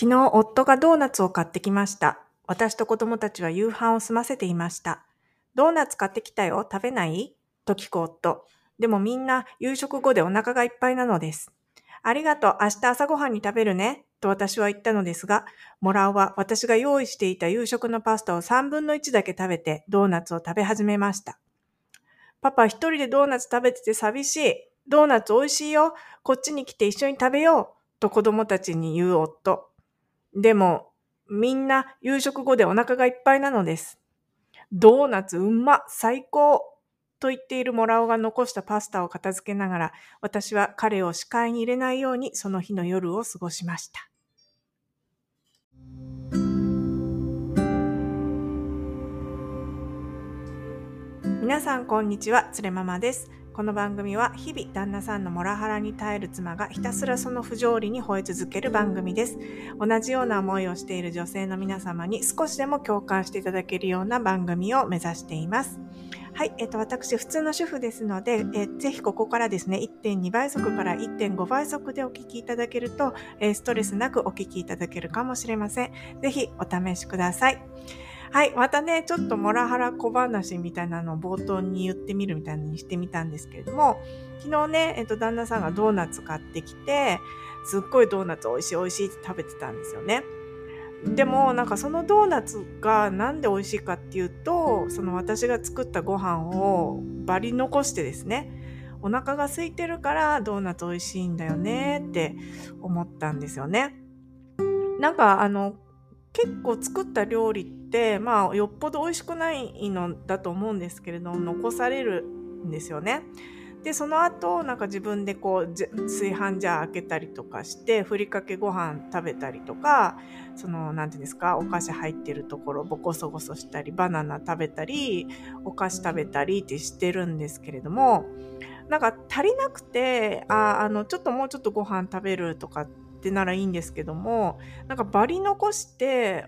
昨日夫がドーナツを買ってきました。私と子供たちは夕飯を済ませていました。ドーナツ買ってきたよ。食べない？と聞く夫。でもみんな夕食後でお腹がいっぱいなのです。ありがとう。明日朝ごはんに食べるね。と私は言ったのですが、モラオは私が用意していた夕食のパスタを3分の1だけ食べてドーナツを食べ始めました。パパ一人でドーナツ食べてて寂しい。ドーナツ美味しいよ。こっちに来て一緒に食べよう。と子供たちに言う夫。でも、みんな夕食後でお腹がいっぱいなのです。ドーナツうま最高と言っているモラオが残したパスタを片付けながら、私は彼を視界に入れないようにその日の夜を過ごしました。皆さんこんにちは、つれママです。この番組は日々旦那さんのモラハラに耐える妻がひたすらその不条理に吠え続ける番組です。同じような思いをしている女性の皆様に少しでも共感していただけるような番組を目指しています。はい、えっと、私、普通の主婦ですので、えぜひここからですね、1.2倍速から1.5倍速でお聞きいただけると、ストレスなくお聞きいただけるかもしれません。ぜひお試しください。はい。またね、ちょっとモラハラ小話みたいなのを冒頭に言ってみるみたいにしてみたんですけれども、昨日ね、えっと、旦那さんがドーナツ買ってきて、すっごいドーナツ美味しい美味しいって食べてたんですよね。でも、なんかそのドーナツがなんで美味しいかっていうと、その私が作ったご飯をバリ残してですね、お腹が空いてるからドーナツ美味しいんだよねって思ったんですよね。なんかあの、結構作った料理って、まあ、よっぽど美味しくないのだと思うんですけれども、残されるんですよね。で、その後、なんか自分でこう、炊飯ジャー開けたりとかして、ふりかけご飯食べたりとか、その、なんていうんですか、お菓子入ってるところ、ボコソゴソしたり、バナナ食べたり、お菓子食べたりってしてるんですけれども、なんか足りなくて、あ、あの、ちょっともうちょっとご飯食べるとかってならいいんですけども、なんかバリ残して、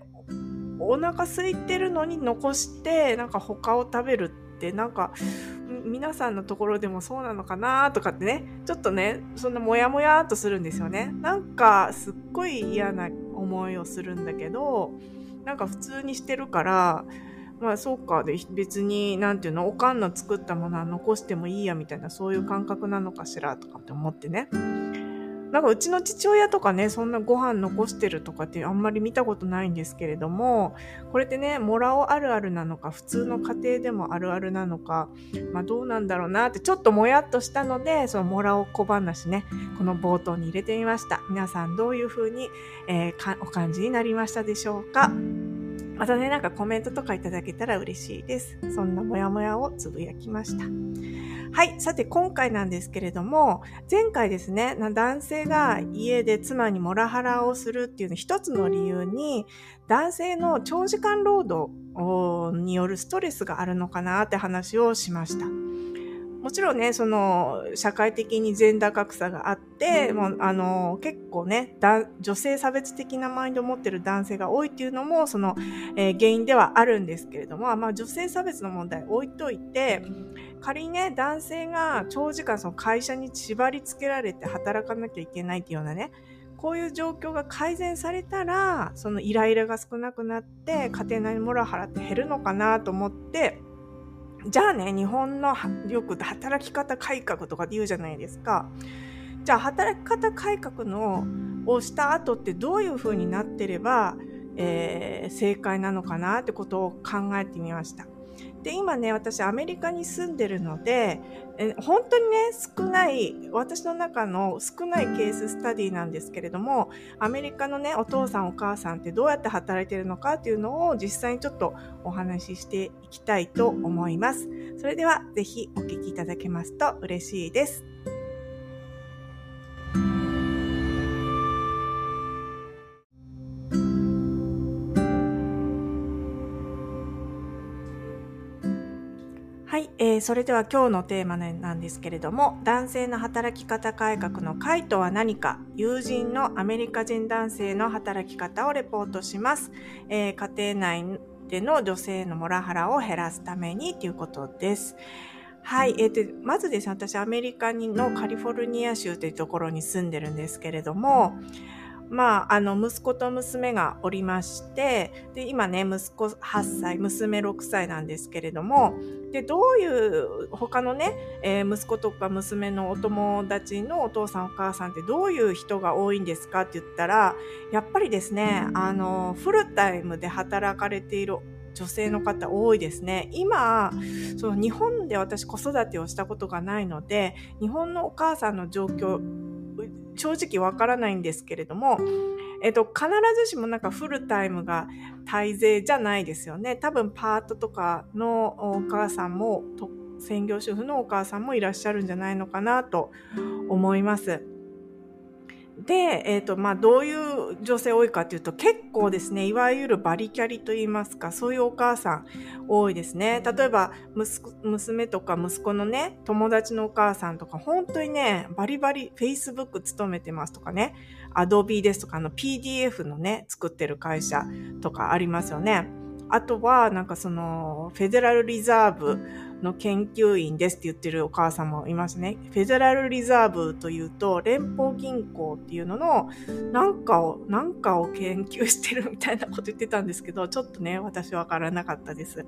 お腹空いてるのに残して、なんか他を食べるって、なんか、皆さんのところでもそうなのかなとかってね、ちょっとね、そんなモヤモヤっとするんですよね。なんか、すっごい嫌な思いをするんだけど、なんか普通にしてるから、まあそうかで別になんていうのおかんの作ったものは残してもいいやみたいなそういう感覚なのかしらとかって思ってねなんかうちの父親とかねそんなご飯残してるとかってあんまり見たことないんですけれどもこれってねもらおあるあるなのか普通の家庭でもあるあるなのかまあどうなんだろうなってちょっともやっとしたのでそのもらお小話ねこの冒頭に入れてみました。皆さんどういうふうに、えー、お感じになりましたでしょうか？またね、なんかコメントとかいただけたら嬉しいです。そんなモヤモヤをつぶやきました。はい。さて、今回なんですけれども、前回ですね、男性が家で妻にモラハラをするっていうの一つの理由に、男性の長時間労働によるストレスがあるのかなって話をしました。もちろんね、その、社会的にジェンダー格差があって、もう、あの、結構ね、女性差別的なマインドを持ってる男性が多いっていうのも、その、えー、原因ではあるんですけれども、まあ、女性差別の問題置いといて、仮にね、男性が長時間その会社に縛り付けられて働かなきゃいけないっていうようなね、こういう状況が改善されたら、そのイライラが少なくなって、家庭内モラハラって減るのかなと思って、じゃあね、日本のよく働き方改革とかって言うじゃないですか。じゃあ働き方改革のをした後ってどういう風になってれば、えー、正解なのかなってことを考えてみました。で、今ね、私アメリカに住んでるので、え本当にね、少ない、私の中の少ないケーススタディなんですけれども、アメリカのね、お父さんお母さんってどうやって働いてるのかっていうのを実際にちょっとお話ししていきたいと思います。それでは、ぜひお聞きいただけますと嬉しいです。ー、それでは今日のテーマなんですけれども、男性の働き方改革の解とは何か、友人のアメリカ人男性の働き方をレポートします。えー、家庭内での女性のモラハラを減らすためにということです。はい、えー、でまずですね、私アメリカのカリフォルニア州というところに住んでるんですけれども、まあ、あの、息子と娘がおりまして、で、今ね、息子8歳、娘6歳なんですけれども、で、どういう、他のね、えー、息子とか娘のお友達のお父さんお母さんってどういう人が多いんですかって言ったら、やっぱりですね、あの、フルタイムで働かれている女性の方多いですね。今、その日本で私子育てをしたことがないので、日本のお母さんの状況、正直わからないんですけれども、えっと、必ずしもなんかフルタイムが大勢じゃないですよね。多分パートとかのお母さんも、専業主婦のお母さんもいらっしゃるんじゃないのかなと思います。で、えっ、ー、と、まあ、どういう女性多いかというと、結構ですね、いわゆるバリキャリと言いますか、そういうお母さん多いですね。例えば、娘とか息子のね、友達のお母さんとか、本当にね、バリバリ Facebook 勤めてますとかね、Adobe ですとか、の PDF のね、作ってる会社とかありますよね。あとは、なんかその、フェデラルリザーブの研究員ですって言ってるお母さんもいますね。フェデラルリザーブというと、連邦銀行っていうのの、なんかを、なんかを研究してるみたいなこと言ってたんですけど、ちょっとね、私わからなかったです。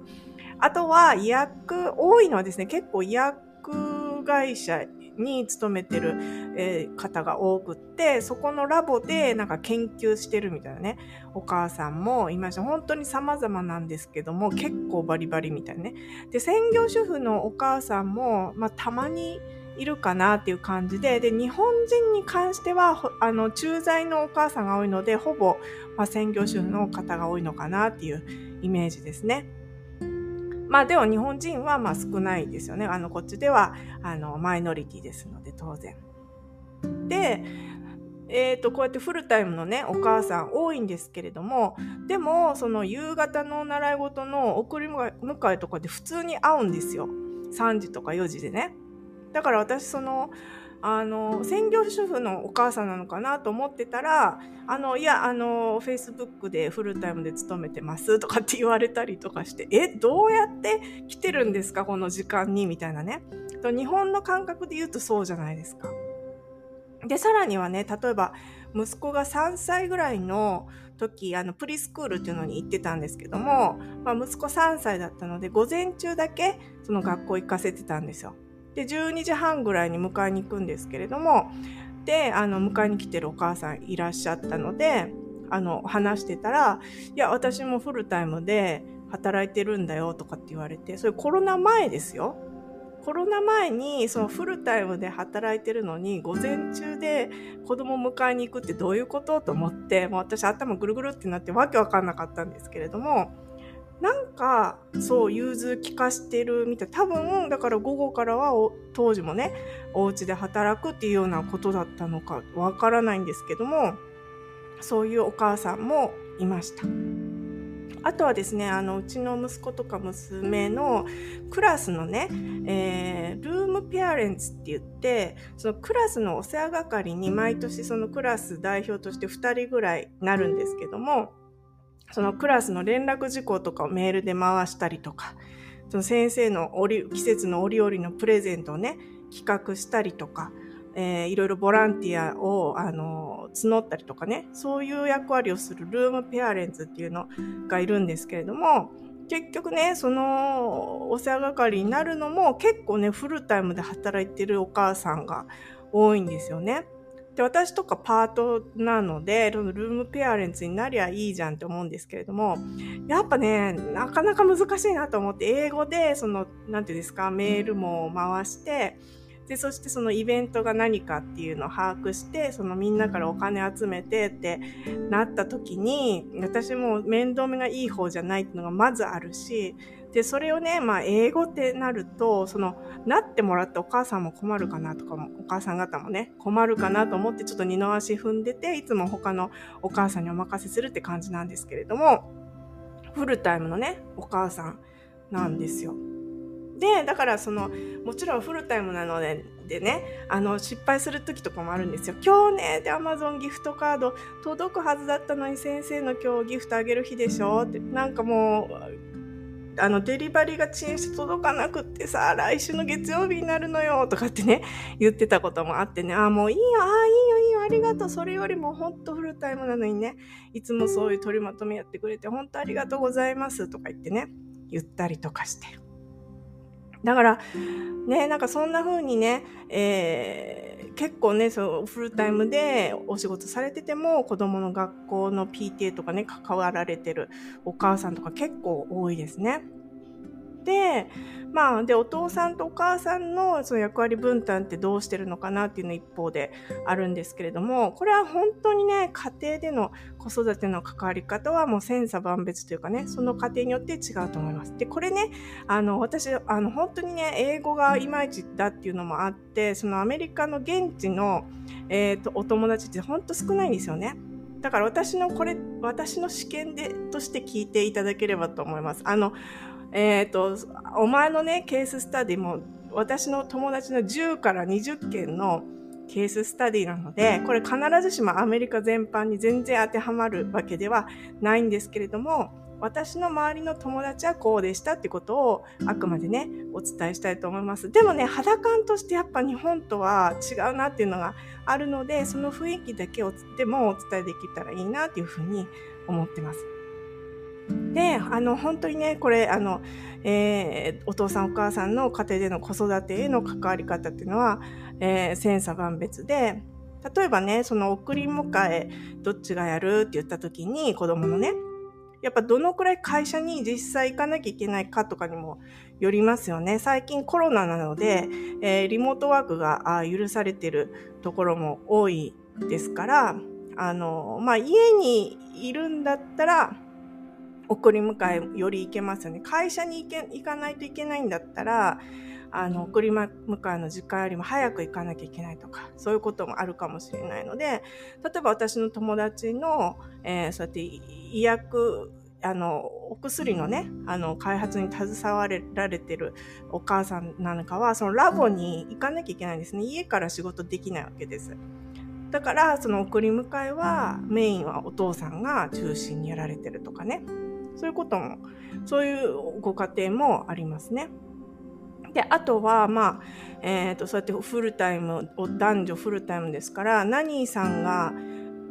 あとは、医薬、多いのはですね、結構医薬会社に勤めてる、えー、方が多くって、そこのラボでなんか研究してるみたいなね、お母さんもいました。本当に様々なんですけども、結構バリバリみたいなね。で、専業主婦のお母さんも、まあ、たまにいるかなっていう感じで、で、日本人に関しては、あの、駐在のお母さんが多いので、ほぼ、まあ、専業主婦の方が多いのかなっていうイメージですね。まあでも日本人はまあ少ないですよね。あの、こっちでは、あの、マイノリティですので、当然。で、え、ー、と、こうやってフルタイムのね、お母さん多いんですけれども、でも、その夕方の習い事の送り迎えとかで普通に会うんですよ。3時とか4時でね。だから私、その、あの、専業主婦のお母さんなのかなと思ってたら、あの、いや、あの、Facebook でフルタイムで勤めてますとかって言われたりとかして、え、どうやって来てるんですかこの時間にみたいなね。日本の感覚で言うとそうじゃないですか。で、さらにはね、例えば、息子が3歳ぐらいの時、あの、プリスクールっていうのに行ってたんですけども、まあ、息子3歳だったので、午前中だけ、その学校行かせてたんですよ。で、12時半ぐらいに迎えに行くんですけれども、で、あの、迎えに来てるお母さんいらっしゃったので、あの、話してたら、いや、私もフルタイムで働いてるんだよとかって言われて、それコロナ前ですよ。コロナ前にそのフルタイムで働いてるのに午前中で子供迎えに行くってどういうことと思ってもう私頭ぐるぐるってなってわけわかんなかったんですけれどもなんか、そう、融通聞かしてるみたい。多分、だから午後からは当時もね、お家で働くっていうようなことだったのかわからないんですけども、そういうお母さんもいました。あとはですね、あの、うちの息子とか娘のクラスのね、えー、ルームペアレンツって言って、そのクラスのお世話係に毎年そのクラス代表として2人ぐらいなるんですけども、そのクラスの連絡事項とかをメールで回したりとか、その先生の折季節の折々のプレゼントをね、企画したりとか、えー、いろいろボランティアを、あの、募ったりとかね、そういう役割をするルームペアレンツっていうのがいるんですけれども、結局ね、そのお世話係になるのも結構ね、フルタイムで働いてるお母さんが多いんですよね。で、私とかパートなので、ルームペアレンツになりゃいいじゃんって思うんですけれども、やっぱね、なかなか難しいなと思って、英語で、その、なんていうんですか、メールも回して、で、そしてそのイベントが何かっていうのを把握して、そのみんなからお金集めてってなった時に、私も面倒見がいい方じゃないっていうのがまずあるし、で、それをね、まあ、英語ってなると、その、なってもらってお母さんも困るかなとかも、お母さん方もね、困るかなと思ってちょっと二の足踏んでて、いつも他のお母さんにお任せするって感じなんですけれども、フルタイムのね、お母さんなんですよ。で、だからその、もちろんフルタイムなので、でね、あの、失敗する時とかもあるんですよ。今日ね、で、アマゾンギフトカード届くはずだったのに先生の今日ギフトあげる日でしょって、なんかもう、あの、デリバリーが遅延して届かなくってさ、来週の月曜日になるのよ、とかってね、言ってたこともあってね、あ、もういいよ、あ、いいよ、いいよ、ありがとう。それよりも本当フルタイムなのにね、いつもそういう取りまとめやってくれて、本当ありがとうございますとか言ってね、言ったりとかして。だから、ね、なんかそんな風にね、えー、結構ね、そう、フルタイムでお仕事されてても、子供の学校の PTA とかね、関わられてるお母さんとか結構多いですね。で、まあ、で、お父さんとお母さんのその役割分担ってどうしてるのかなっていうの一方であるんですけれども、これは本当にね、家庭での子育ての関わり方はもう千差万別というかね、その家庭によって違うと思います。で、これね、あの、私、あの、本当にね、英語がいまいちだっていうのもあって、そのアメリカの現地の、え、ー、と、お友達って本当少ないんですよね。だから私のこれ、私の試験で、として聞いていただければと思います。あの、えっ、ー、と、お前のね、ケーススタディも、私の友達の10から20件のケーススタディなので、これ必ずしもアメリカ全般に全然当てはまるわけではないんですけれども、私の周りの友達はこうでしたってことをあくまでね、お伝えしたいと思います。でもね、肌感としてやっぱ日本とは違うなっていうのがあるので、その雰囲気だけをでもお伝えできたらいいなっていうふうに思ってます。で、あの、本当にね、これ、あの、えー、お父さんお母さんの家庭での子育てへの関わり方っていうのは、えー、千差万別で、例えばね、その送り迎え、どっちがやるって言った時に、子供のね、やっぱどのくらい会社に実際行かなきゃいけないかとかにもよりますよね。最近コロナなので、えー、リモートワークが許されてるところも多いですから、あの、まあ、家にいるんだったら、送り迎えより行けますよね。会社に行け行かないといけないんだったら、あの、送り迎えの時間よりも早く行かなきゃいけないとか、そういうこともあるかもしれないので、例えば私の友達の、えー、そうやって医薬、あの、お薬のね、あの、開発に携わられてるお母さんなんかは、そのラボに行かなきゃいけないんですね。家から仕事できないわけです。だから、その送り迎えは、メインはお父さんが中心にやられてるとかね。そういうことも、そういうご家庭もありますね。で、あとは、まあ、えっ、ー、と、そうやってフルタイム、男女フルタイムですから、ナニーさんが、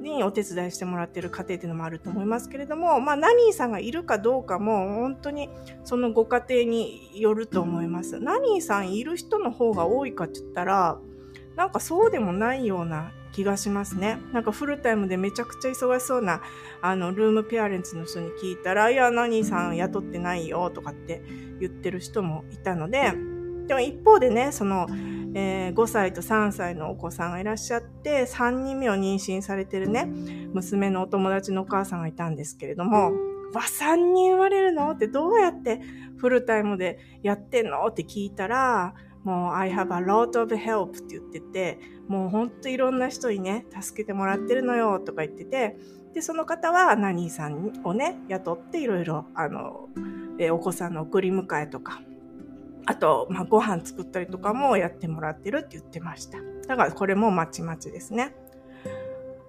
にお手伝いしてもらってる家庭っていうのもあると思いますけれども、まあ、ナニーさんがいるかどうかも、本当にそのご家庭によると思います。ナニーさんいる人の方が多いかって言ったら、なんかそうでもないような気がしますね。なんかフルタイムでめちゃくちゃ忙しそうな、あの、ルームペアレンツの人に聞いたら、いや、何さん雇ってないよとかって言ってる人もいたので、でも一方でね、その、えー、5歳と3歳のお子さんがいらっしゃって、3人目を妊娠されてるね、娘のお友達のお母さんがいたんですけれども、わ、3人生まれるの？ってどうやってフルタイムでやってんの？って聞いたら、もう I have a lot of help って言ってて、もうほんといろんな人にね、助けてもらってるのよとか言ってて、で、その方はナニーさんをね、雇っていろいろ、あの、えお子さんの送り迎えとか、あと、まあ、ご飯作ったりとかもやってもらってるって言ってました。だからこれもまちまちですね。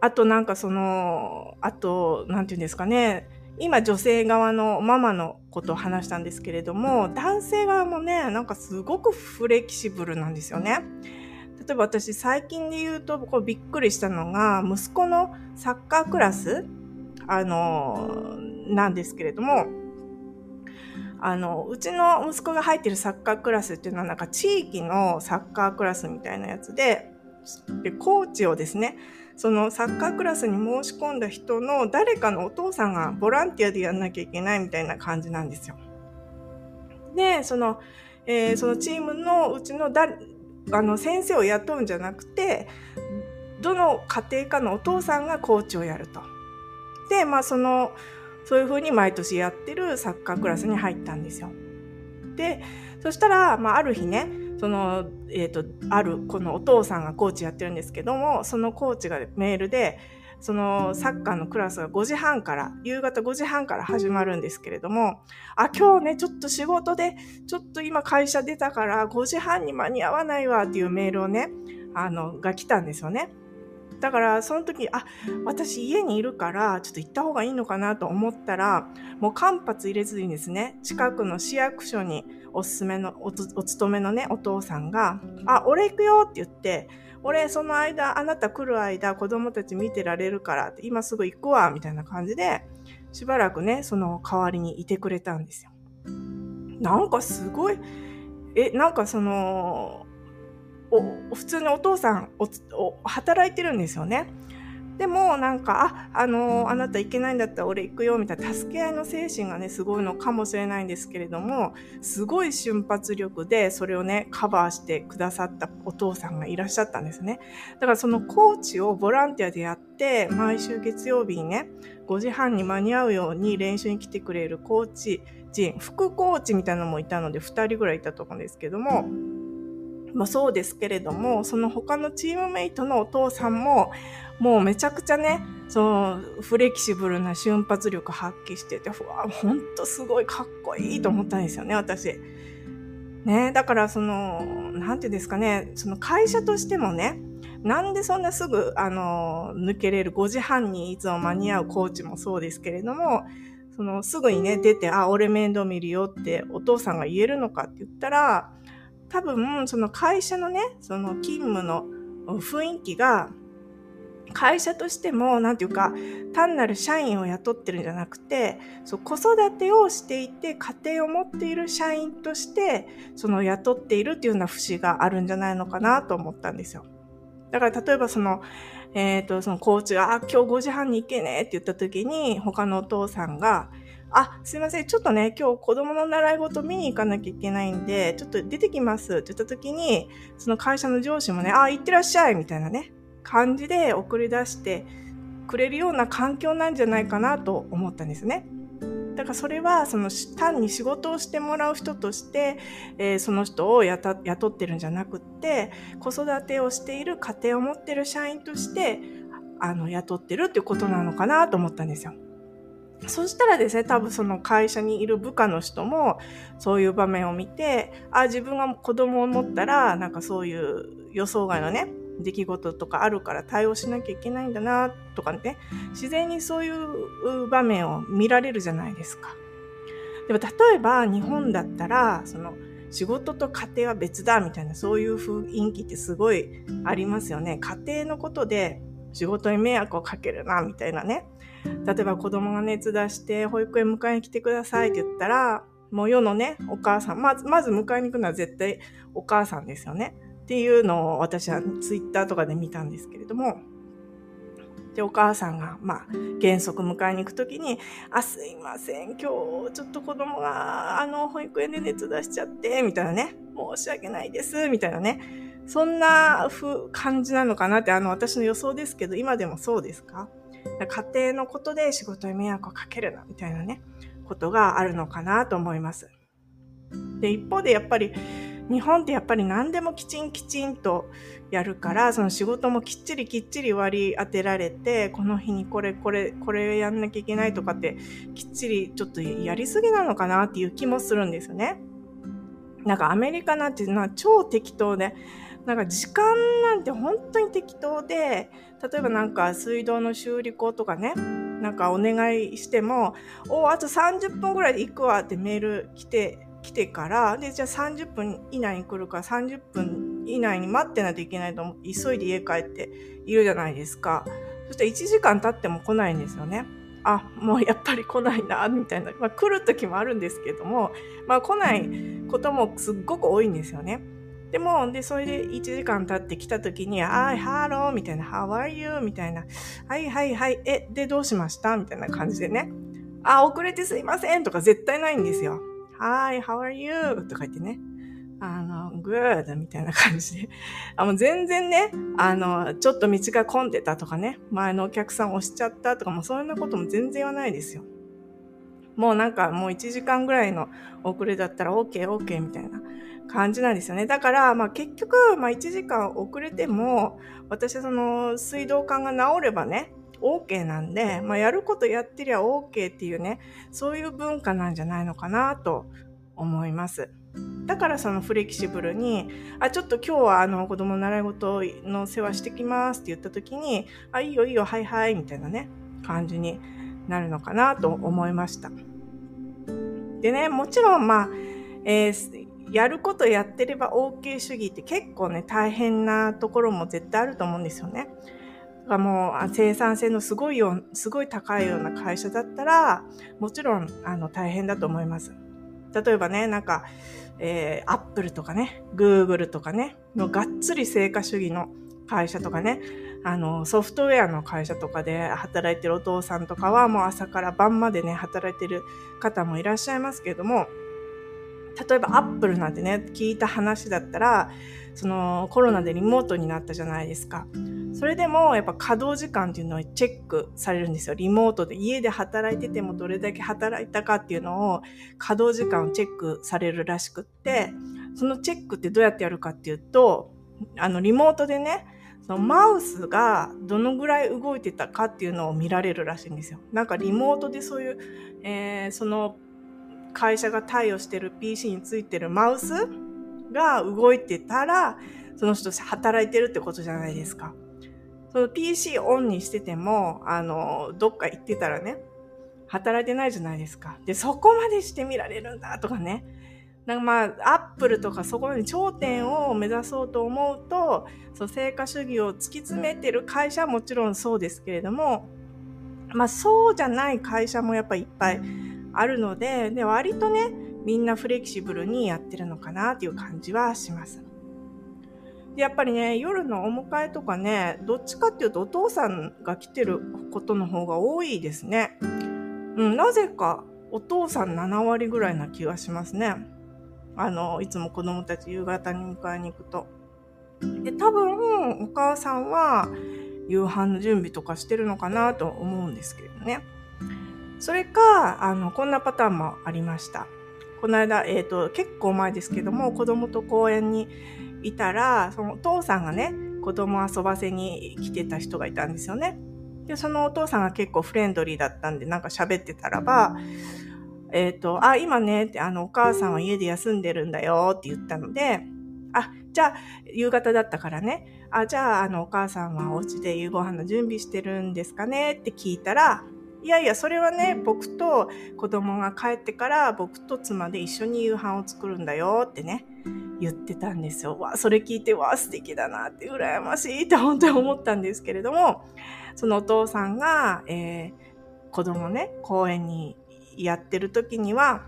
あとなんかその、あと、なんていうんですかね、今女性側のママのことを話したんですけれども、男性側もね、なんかすごくフレキシブルなんですよね。例えば私最近で言うとこうびっくりしたのが、息子のサッカークラス、あの、なんですけれども、あの、うちの息子が入ってるサッカークラスっていうのはなんか地域のサッカークラスみたいなやつで、でコーチをですね、そのサッカークラスに申し込んだ人の誰かのお父さんがボランティアでやんなきゃいけないみたいな感じなんですよ。で、その、えー、そのチームのうちのだあの先生を雇うんじゃなくて、どの家庭かのお父さんがコーチをやると。で、まあその、そういうふうに毎年やってるサッカークラスに入ったんですよ。で、そしたら、まあある日ね、その、えっ、ー、と、ある、このお父さんがコーチやってるんですけども、そのコーチがメールで、そのサッカーのクラスが5時半から、夕方5時半から始まるんですけれども、あ、今日ね、ちょっと仕事で、ちょっと今会社出たから5時半に間に合わないわっていうメールをね、あの、が来たんですよね。だからその時あ私家にいるからちょっと行った方がいいのかなと思ったらもう間髪入れずにですね近くの市役所におすすめのお勤めのねお父さんが「あ俺行くよ」って言って俺その間、あなた来る間子供たち見てられるからって、今すぐ行くわ、みたいな感じで、しばらくね、その代わりにいてくれたんですよ。なんかすごい、え、なんかその、お普通のお父さんおお働いてるんですよね。でもなんか、あ、あのあなた行けないんだったら俺行くよみたいな助け合いの精神がね、すごいのかもしれないんですけれども、すごい瞬発力でそれをね、カバーしてくださったお父さんがいらっしゃったんですね。だからそのコーチをボランティアでやって、毎週月曜日にね、5時半に間に合うように練習に来てくれるコーチ陣、副コーチみたいなのもいたので、2人ぐらいいたと思うんですけども、まあそうですけれども、その他のチームメイトのお父さんも、もうめちゃくちゃね、そのフレキシブルな瞬発力発揮してて、うわ、ほんとすごいかっこいいと思ったんですよね、私。ね、だからその、なんていうんですかね、その会社としてもね、なんでそんなすぐ、あの、抜けれる5時半にいつも間に合うコーチもそうですけれども、そのすぐにね、出て、あ、俺面倒見るよってお父さんが言えるのかって言ったら、多分、その会社のね、その勤務の雰囲気が、会社としても、なんていうか、単なる社員を雇ってるんじゃなくて、そう子育てをしていて、家庭を持っている社員として、その雇っているっていうような節があるんじゃないのかなと思ったんですよ。だから例えばその、えっ、ー、と、そのコーチが、あ、今日5時半に行けねって言った時に、他のお父さんが、あ、すいません、ちょっとね、今日子供の習い事見に行かなきゃいけないんで、ちょっと出てきますって言った時に、その会社の上司もね、あ、行ってらっしゃいみたいなね、感じで送り出してくれるような環境なんじゃないかなと思ったんですね。だからそれは、その単に仕事をしてもらう人として、えー、その人を雇ってるんじゃなくって、子育てをしている家庭を持ってる社員として、あの、雇ってるっていうことなのかなと思ったんですよ。そしたらですね、多分その会社にいる部下の人も、そういう場面を見て、あ、自分が子供を持ったら、なんかそういう予想外のね、出来事とかあるから対応しなきゃいけないんだな、とかね、自然にそういう場面を見られるじゃないですか。でも例えば日本だったら、その、仕事と家庭は別だみたいなそういう雰囲気ってすごいありますよね。家庭のことで仕事に迷惑をかけるなみたいなね。例えば子供が熱出して保育園迎えに来てくださいって言ったら、もう世のね、お母さん、まず、まず迎えに行くのは絶対お母さんですよね。っていうのを私はツイッターとかで見たんですけれども、で、お母さんが、まあ、原則迎えに行くときに、あ、すいません、今日、ちょっと子供が、あの、保育園で熱出しちゃって、みたいなね、申し訳ないです、みたいなね、そんなふ感じなのかなって、あの、私の予想ですけど、今でもそうですか？家庭のことで仕事に迷惑をかけるな、みたいなね、ことがあるのかなと思います。で、一方でやっぱり、日本ってやっぱり何でもきちんきちんとやるから、その仕事もきっちりきっちり割り当てられて、この日にこれこれ、これやんなきゃいけないとかって、きっちりちょっとやりすぎなのかなっていう気もするんですよね。なんかアメリカなんていうのは超適当で、なんか時間なんて本当に適当で、例えばなんか水道の修理工とかね、なんかお願いしても、おあと30分ぐらいで行くわってメール来て、来てから、で、じゃあ30分以内に来るか30分以内に待ってないといけないと思って、急いで家帰っているじゃないですか。そして1時間経っても来ないんですよね。あ、もうやっぱり来ないな、みたいな。まあ来る時もあるんですけども、まあ来ないこともすっごく多いんですよね。でも、で、それで1時間経ってきた時に、 Hi, hello みたいな、How are you? みたいな、はいはいはい、え、で、どうしました？みたいな感じでね。あ、遅れてすいませんとか絶対ないんですよ。はい、How are you? とか言ってね。あの、good みたいな感じで。あの、全然ね、あの、ちょっと道が混んでたとかね、前のお客さん押しちゃったとかも、そんなことも全然言わないですよ。もうなんかもう1時間ぐらいの遅れだったら OK, OK みたいな感じなんですよね。だから、まあ結局、まあ1時間遅れても、私はその水道管が治ればね、OK なんで、まあやることやってりゃ OK っていうね、そういう文化なんじゃないのかなと思います。だからそのフレキシブルに、あ、ちょっと今日はあの子供の習い事の世話してきますって言った時に、あ、いいよいいよ、はいはい、みたいなね、感じになるのかなと思いました。でね、もちろんまあ、えー、やることやってれば OK 主義って結構ね、大変なところも絶対あると思うんですよね。がもう生産性のすごいよ、すごい高いような会社だったら、もちろんあの大変だと思います。例えばね、なんか、え、アップルとかね、グーグルとかね、のがっつり成果主義の会社とかね、あの、ソフトウェアの会社とかで働いてるお父さんとかはもう朝から晩までね、働いてる方もいらっしゃいますけれども、例えばアップルなんてね、聞いた話だったら、そのコロナでリモートになったじゃないですか。それでもやっぱ稼働時間っていうのをチェックされるんですよ。リモートで家で働いててもどれだけ働いたかっていうのを稼働時間をチェックされるらしくって、そのチェックってどうやってやるかっていうと、あのリモートでね、そのマウスがどのぐらい動いてたかっていうのを見られるらしいんですよ。なんかリモートでそういう、えー、その会社が対応してる PC についてるマウスが動いてたら、その人働いてるってことじゃないですか。その PC オンにしてても、あの、どっか行ってたらね、働いてないじゃないですか。で、そこまでして見られるんだとかね。なんかまあ、アップルとかそこまで頂点を目指そうと思うと、そう、成果主義を突き詰めてる会社はもちろんそうですけれども、まあそうじゃない会社もやっぱりいっぱいあるので、で、割とね、みんなフレキシブルにやってるのかなっていう感じはします。でやっぱりね、夜のお迎えとかね、どっちかっていうとお父さんが来てることの方が多いですね。うん、なぜかお父さん7割ぐらいな気がしますね。あの、いつも子供たち夕方に迎えに行くと。で、多分、お母さんは夕飯の準備とかしてるのかなと思うんですけどね。それか、あの、こんなパターンもありました。この間、えっ、ー、と、結構前ですけども、子供と公園にいたら、そのお父さんがね、子供遊ばせに来てた人がいたんですよね。で、そのお父さんが結構フレンドリーだったんで、なんか喋ってたらば、えっ、ー、と、あ、今ね、ってあの、お母さんは家で休んでるんだよって言ったので、あ、じゃあ、夕方だったからね、あ、じゃあ、あの、お母さんはお家で夕ご飯の準備してるんですかねって聞いたら、いやいや、それはね、僕と子供が帰ってから僕と妻で一緒に夕飯を作るんだよってね、言ってたんですよ。わ、それ聞いて、わ、素敵だなって、羨ましいって本当に思ったんですけれども、そのお父さんが、えー、子供ね、公園にやってる時には、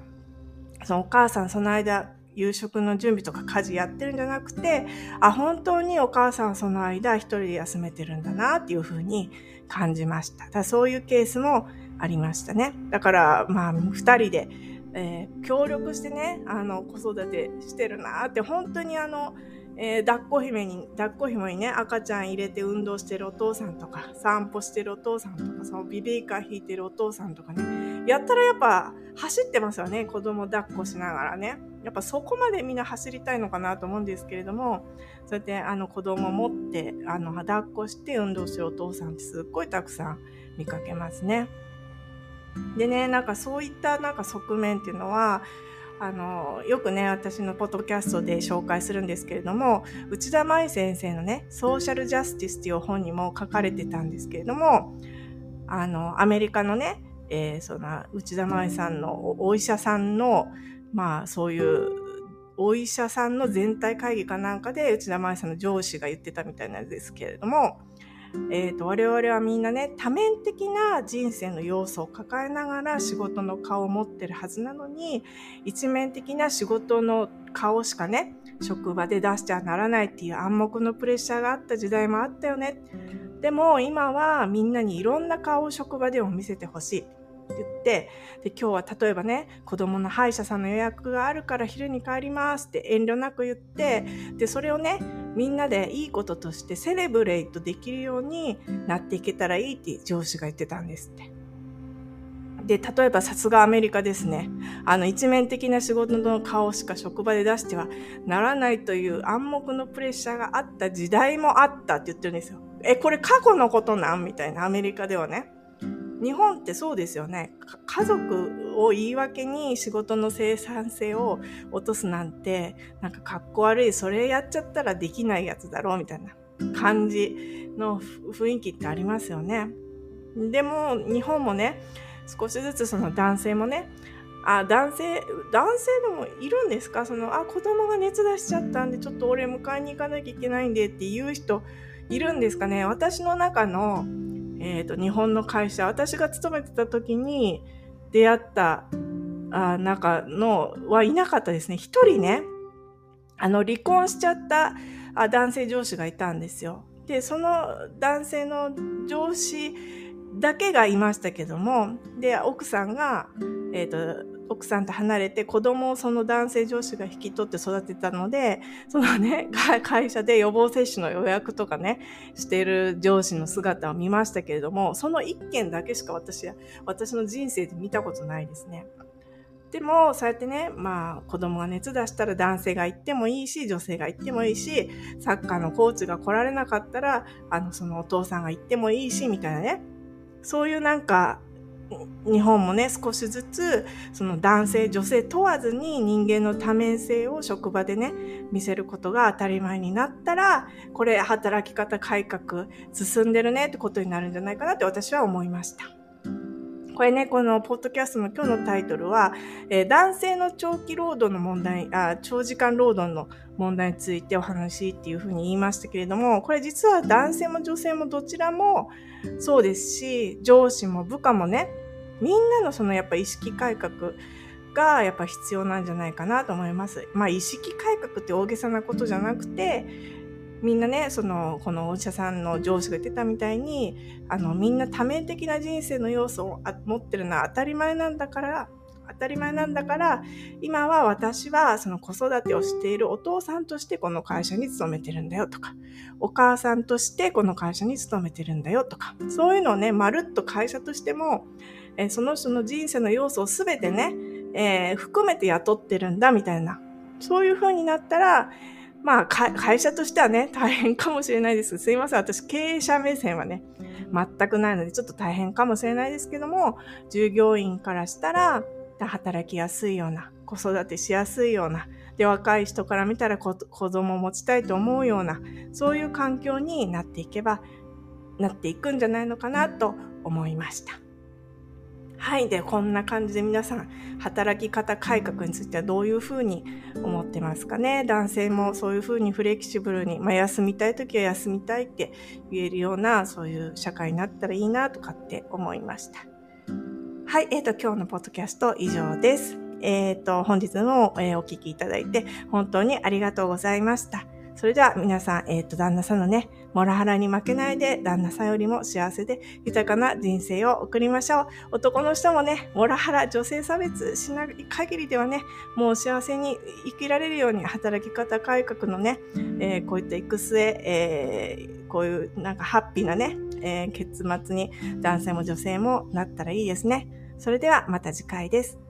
そのお母さんその間夕食の準備とか家事やってるんじゃなくて、あ、本当にお母さんその間一人で休めてるんだなっていうふうに感じました。だそういうケースもありましたね。だから、まあ、二人で、えー、協力してね、あの、子育てしてるなって、本当にあの、えー、抱っこ姫に、抱っこ紐にね、赤ちゃん入れて運動してるお父さんとか、散歩してるお父さんとか、そのビビーカー引いてるお父さんとかね、やったらやっぱ走ってますよね、子供抱っこしながらね。やっぱそこまでみんな走りたいのかなと思うんですけれども、そうやってあの子供持って、あの、抱っこして運動してるお父さんってすっごいたくさん見かけますね。でね、なんかそういったなんか側面っていうのは、あの、よくね、私のポッドキャストで紹介するんですけれども、内田舞先生のね、ソーシャルジャスティスっていう本にも書かれてたんですけれども、あの、アメリカのね、えー、その、内田舞さんのお医者さんの、まあ、そういう、お医者さんの全体会議かなんかで、内田舞さんの上司が言ってたみたいなんですけれども、えーと、我々はみんなね多面的な人生の要素を抱えながら仕事の顔を持ってるはずなのに一面的な仕事の顔しかね職場で出しちゃならないっていう暗黙のプレッシャーがあった時代もあったよねでも今はみんなにいろんな顔を職場でも見せてほしいって言って、で、今日は例えばね、子供の歯医者さんの予約があるから昼に帰りますって遠慮なく言って、で、それをね、みんなでいいこととしてセレブレイトできるようになっていけたらいいって上司が言ってたんですって。で、例えばさすがアメリカですね。あの、一面的な仕事の顔しか職場で出してはならないという暗黙のプレッシャーがあった時代もあったって言ってるんですよ。え、これ過去のことなん？みたいな、アメリカではね。日本ってそうですよね。家族を言い訳に仕事の生産性を落とすなんて、なんか格好悪い、それやっちゃったらできないやつだろうみたいな感じの雰囲気ってありますよね。でも日本もね、少しずつその男性もね、あ、男性、男性でもいるんですか？その、あ、子供が熱出しちゃったんで、ちょっと俺迎えに行かなきゃいけないんでっていう人いるんですかね私の中の、えっ、ー、と、日本の会社、私が勤めてた時に出会ったあ中のはいなかったですね。一人ね、あの、離婚しちゃったあ男性上司がいたんですよ。で、その男性の上司だけがいましたけども、で、奥さんが、えっ、ー、と、奥さんと離れて子供をその男性上司が引き取って育てたので、そのね、会社で予防接種の予約とかね、している上司の姿を見ましたけれども、その一件だけしか私、私の人生で見たことないですね。でも、そうやってね、まあ、子供が熱出したら男性が行ってもいいし、女性が行ってもいいし、サッカーのコーチが来られなかったら、あの、そのお父さんが行ってもいいし、みたいなね。そういうなんか、日本もね、少しずつ、その男性、女性問わずに人間の多面性を職場でね、見せることが当たり前になったら、これ働き方改革進んでるねってことになるんじゃないかなって私は思いました。これね、このポッドキャストの今日のタイトルは、えー、男性の長期労働の問題あ、長時間労働の問題についてお話っていうふうに言いましたけれども、これ実は男性も女性もどちらもそうですし、上司も部下もね、みんなのそのやっぱ意識改革がやっぱ必要なんじゃないかなと思います。まあ意識改革って大げさなことじゃなくて、みんなね、その、このお医者さんの上司が言ってたみたいに、あの、みんな多面的な人生の要素を持ってるのは当たり前なんだから、当たり前なんだから、今は私はその子育てをしているお父さんとしてこの会社に勤めてるんだよとか、お母さんとしてこの会社に勤めてるんだよとか、そういうのをね、まるっと会社としても、えその人の人生の要素をすべてね、えー、含めて雇ってるんだみたいな、そういう風になったら、まあ、会社としてはね、大変かもしれないです。すいません。私、経営者目線はね、全くないので、ちょっと大変かもしれないですけども、従業員からしたら、働きやすいような、子育てしやすいような、で、若い人から見たら子供を持ちたいと思うような、そういう環境になっていけば、なっていくんじゃないのかなと思いました。はい。で、こんな感じで皆さん、働き方改革についてはどういうふうに思ってますかね？男性もそういうふうにフレキシブルに、まあ、休みたい時は休みたいって言えるような、そういう社会になったらいいなとかって思いました。はい。えっ、ー、と、今日のポッドキャスト以上です。えっ、ー、と、本日も、えー、お聞きいただいて本当にありがとうございました。それでは皆さん、えっ、ー、と、旦那さんのね、モラハラに負けないで、旦那さんよりも幸せで豊かな人生を送りましょう。男の人もね、モラハラ、女性差別しない限りではね、もう幸せに生きられるように働き方改革のね、えー、こういった育成、えー、こういうなんかハッピーなね、えー、結末に男性も女性もなったらいいですね。それではまた次回です。